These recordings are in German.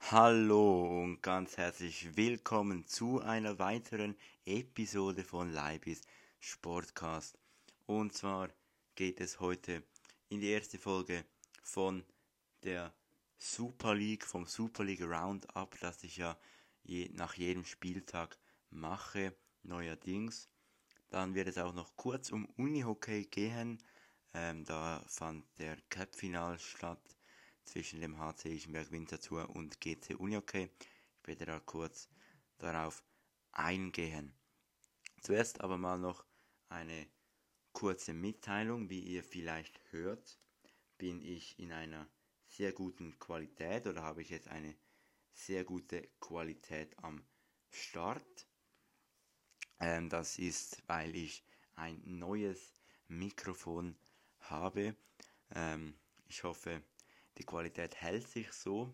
Hallo und ganz herzlich willkommen zu einer weiteren Episode von Leibis Sportcast. Und zwar geht es heute in die erste Folge von der Super League, vom Super League Roundup, das ich ja je, nach jedem Spieltag mache, neuerdings. Dann wird es auch noch kurz um Unihockey gehen. Ähm, da fand der Cup-Final statt zwischen dem HC Ischenberg Winterthur und GC Unihockey. Ich werde da kurz darauf eingehen. Zuerst aber mal noch eine kurze Mitteilung. Wie ihr vielleicht hört, bin ich in einer sehr guten Qualität oder habe ich jetzt eine sehr gute Qualität am Start. Ähm, das ist, weil ich ein neues Mikrofon habe. Ähm, ich hoffe, die Qualität hält sich so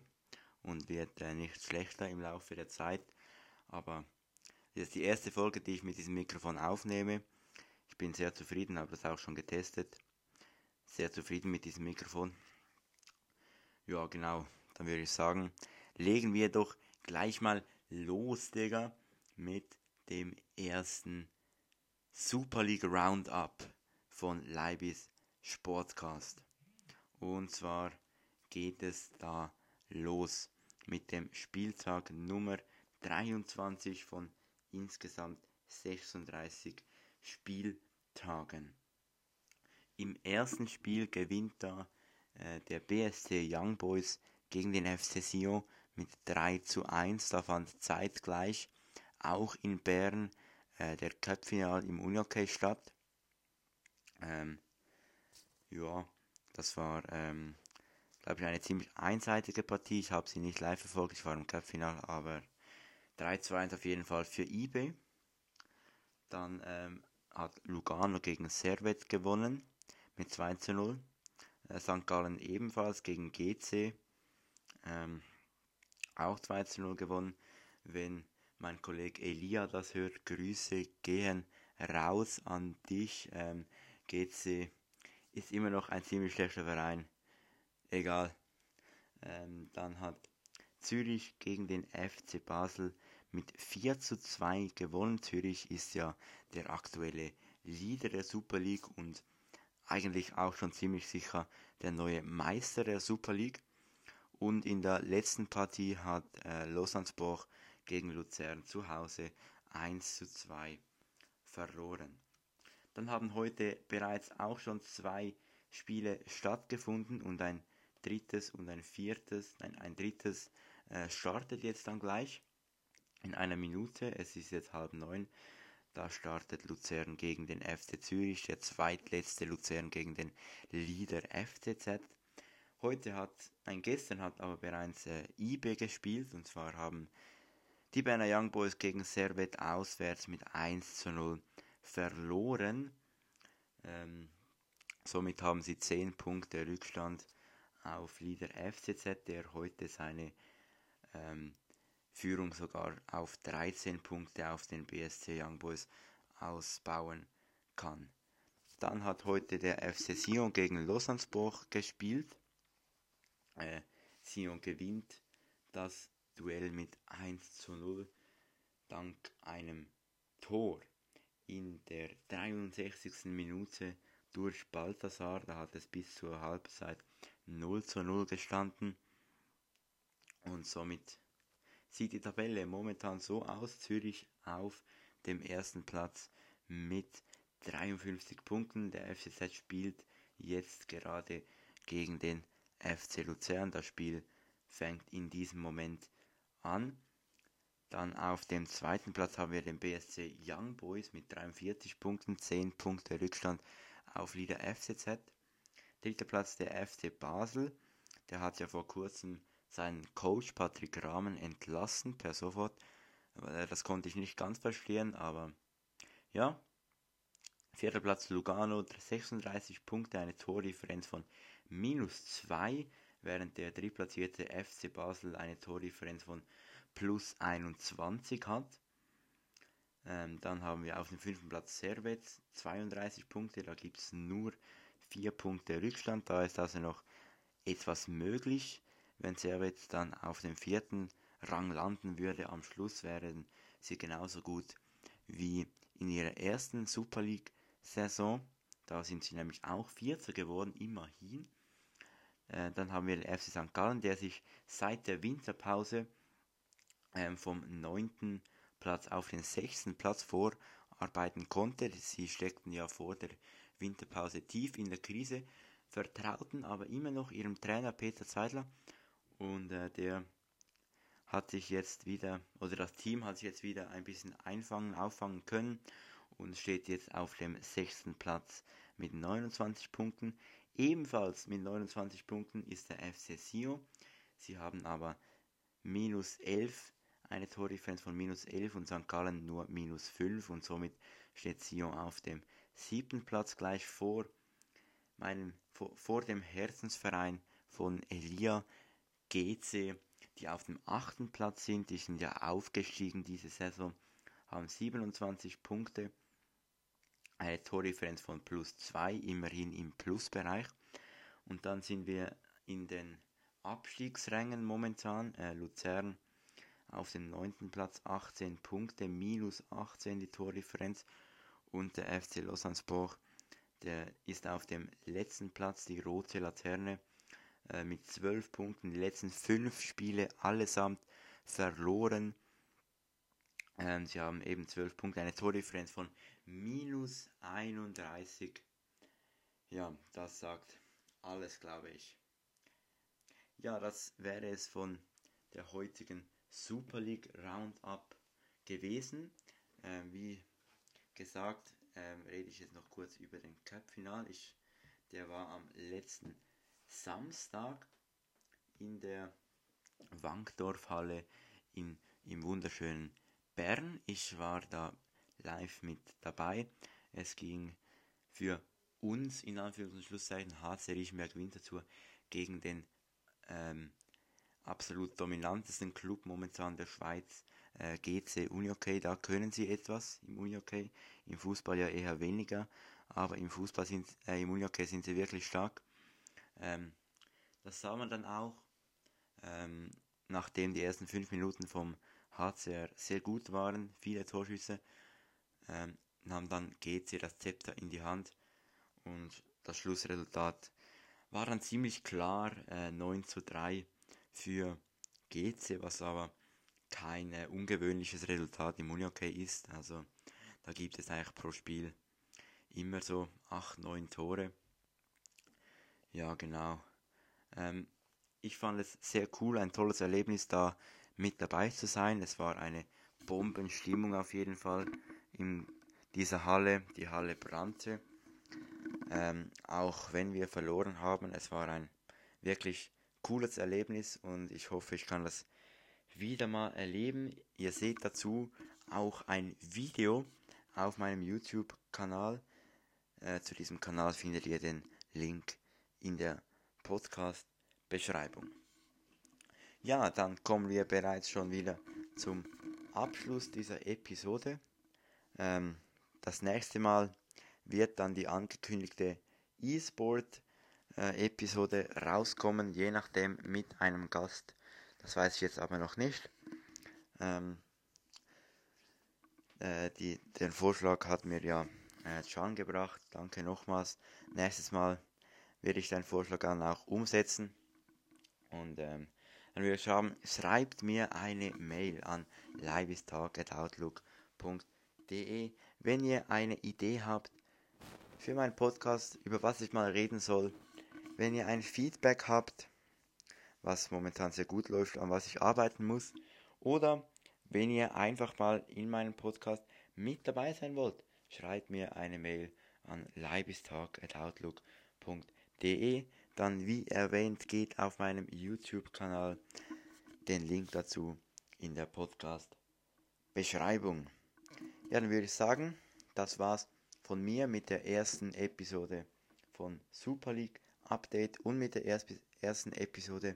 und wird äh, nicht schlechter im Laufe der Zeit. Aber das ist die erste Folge, die ich mit diesem Mikrofon aufnehme. Ich bin sehr zufrieden, habe das auch schon getestet. Sehr zufrieden mit diesem Mikrofon. Ja, genau. Dann würde ich sagen, legen wir doch gleich mal los, Digga, mit dem ersten Super League Roundup von Leibis Sportcast. Und zwar geht es da los mit dem Spieltag Nummer 23 von insgesamt 36 Spieltagen. Im ersten Spiel gewinnt da äh, der BSC Young Boys gegen den FC Sion mit 3 zu 1. Da fand zeitgleich auch in Bern äh, der Cup-Final im Unihockey statt. Ähm, ja, das war, ähm, glaube ich, eine ziemlich einseitige Partie. Ich habe sie nicht live verfolgt, ich war im Cup-Final, aber 3 zu 1 auf jeden Fall für eBay. Dann ähm, hat Lugano gegen Servet gewonnen mit 2 zu 0. Äh, St. Gallen ebenfalls gegen GC. Ähm, auch 2 zu 0 gewonnen. Wenn mein Kollege Elia das hört, Grüße gehen raus an dich. Ähm, GC ist immer noch ein ziemlich schlechter Verein. Egal. Ähm, dann hat Zürich gegen den FC Basel mit 4 zu 2 gewonnen. Zürich ist ja der aktuelle Leader der Super League und eigentlich auch schon ziemlich sicher der neue Meister der Super League. Und in der letzten Partie hat äh, Lausanne-Sport gegen Luzern zu Hause 1 zu 2 verloren. Dann haben heute bereits auch schon zwei Spiele stattgefunden und ein drittes und ein viertes, nein, ein drittes äh, startet jetzt dann gleich in einer Minute. Es ist jetzt halb neun. Da startet Luzern gegen den FC Zürich, der zweitletzte Luzern gegen den Leader FCZ. Heute hat, nein, gestern hat aber bereits äh, IB gespielt und zwar haben die Berner Young Boys gegen Servet auswärts mit 1 zu 0 verloren. Ähm, somit haben sie 10 Punkte Rückstand auf Leader FCZ, der heute seine ähm, Führung sogar auf 13 Punkte auf den BSC Young Boys ausbauen kann. Dann hat heute der FC Sion gegen Lausanne-Sport gespielt. Äh, Sion gewinnt das Duell mit 1 zu 0 dank einem Tor in der 63. Minute durch Balthasar. Da hat es bis zur Halbzeit 0 zu 0 gestanden. Und somit sieht die Tabelle momentan so aus. Zürich auf dem ersten Platz mit 53 Punkten. Der FCZ spielt jetzt gerade gegen den FC Luzern. Das Spiel fängt in diesem Moment an. Dann auf dem zweiten Platz haben wir den BSC Young Boys mit 43 Punkten, 10 Punkte Rückstand auf Lieder FCZ. Dritter Platz der FC Basel. Der hat ja vor kurzem seinen Coach Patrick Rahmen entlassen per sofort. Äh, das konnte ich nicht ganz verstehen, aber ja. Vierter Platz Lugano, 36 Punkte, eine Tordifferenz von minus 2, während der drittplatzierte FC Basel eine Tordifferenz von plus 21 hat. Ähm, dann haben wir auf dem fünften Platz Servet, 32 Punkte, da gibt es nur 4 Punkte Rückstand, da ist also noch etwas möglich wenn Servet dann auf dem vierten Rang landen würde am Schluss, wären sie genauso gut wie in ihrer ersten Super League-Saison. Da sind sie nämlich auch Vierter geworden, immerhin. Äh, dann haben wir den FC St. Gallen, der sich seit der Winterpause ähm, vom 9. Platz auf den 6. Platz vorarbeiten konnte. Sie steckten ja vor der Winterpause tief in der Krise, vertrauten aber immer noch ihrem Trainer Peter Zeidler und äh, der hat sich jetzt wieder, oder das Team hat sich jetzt wieder ein bisschen einfangen, auffangen können und steht jetzt auf dem sechsten Platz mit 29 Punkten. Ebenfalls mit 29 Punkten ist der FC Sio. Sie haben aber minus 11, eine Tordifferenz von minus 11 und St. Gallen nur minus 5 und somit steht Sion auf dem siebten Platz gleich vor meinem, vor, dem Herzensverein von Elia GC, die auf dem achten Platz sind. Die sind ja aufgestiegen diese Saison, haben 27 Punkte, eine Tordifferenz von plus 2, immerhin im Plusbereich. Und dann sind wir in den Abstiegsrängen momentan. Äh, Luzern auf dem 9. Platz 18 Punkte, minus 18 die Tordifferenz. Und der FC Lausanne Sport, der ist auf dem letzten Platz, die rote Laterne, äh, mit 12 Punkten. Die letzten 5 Spiele allesamt verloren. Ähm, sie haben eben 12 Punkte, eine Tordifferenz von minus 31. Ja, das sagt alles, glaube ich. Ja, das wäre es von der heutigen Super League Roundup gewesen. Äh, wie gesagt, ähm, rede ich jetzt noch kurz über den Cup-Final. Der war am letzten Samstag in der Wankdorfhalle in, im wunderschönen Bern. Ich war da live mit dabei. Es ging für uns in Anführungs- und Schlusszeichen HC Riechenberg Winterthur gegen den ähm, absolut dominantesten Club momentan der Schweiz, äh, GC Unihockey. Da können sie etwas im Unihockey, im Fußball ja eher weniger, aber im Fußball sind, äh, im Unihockey sind sie wirklich stark. Ähm, das sah man dann auch, ähm, nachdem die ersten fünf Minuten vom HCR sehr gut waren, viele Torschüsse, ähm, nahm dann GC das Zepter in die Hand und das Schlussresultat war dann ziemlich klar äh, 9 zu 3 für GC, was aber kein äh, ungewöhnliches Resultat im Unihockey ist. Also da gibt es eigentlich pro Spiel immer so 8, 9 Tore. Ja, genau. Ähm, ich fand es sehr cool, ein tolles Erlebnis da mit dabei zu sein. Es war eine Bombenstimmung auf jeden Fall in dieser Halle. Die Halle brannte. Ähm, auch wenn wir verloren haben, es war ein wirklich cooles Erlebnis und ich hoffe, ich kann das wieder mal erleben. Ihr seht dazu auch ein Video auf meinem YouTube-Kanal. Äh, zu diesem Kanal findet ihr den Link in der Podcast-Beschreibung. Ja, dann kommen wir bereits schon wieder zum Abschluss dieser Episode. Ähm, das nächste Mal wird dann die angekündigte E-Sport-Episode äh, rauskommen, je nachdem mit einem Gast. Das weiß ich jetzt aber noch nicht. Ähm, äh, die, den Vorschlag hat mir ja äh, gebracht. Danke nochmals. Nächstes Mal werde ich deinen Vorschlag dann auch umsetzen. Und ähm, dann würde ich sagen, schreibt mir eine Mail an livestag.outlook.de, wenn ihr eine Idee habt für meinen Podcast, über was ich mal reden soll. Wenn ihr ein Feedback habt, was momentan sehr gut läuft, an was ich arbeiten muss. Oder wenn ihr einfach mal in meinem Podcast mit dabei sein wollt, schreibt mir eine Mail an leibestag.outlook.de. Dann, wie erwähnt, geht auf meinem YouTube-Kanal den Link dazu in der Podcast-Beschreibung. Ja, dann würde ich sagen, das war's von mir mit der ersten Episode von Super League Update und mit der ersten Episode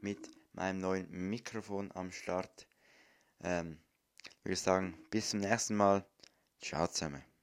mit meinem neuen Mikrofon am Start. Ähm, würde sagen, bis zum nächsten Mal. Ciao zusammen.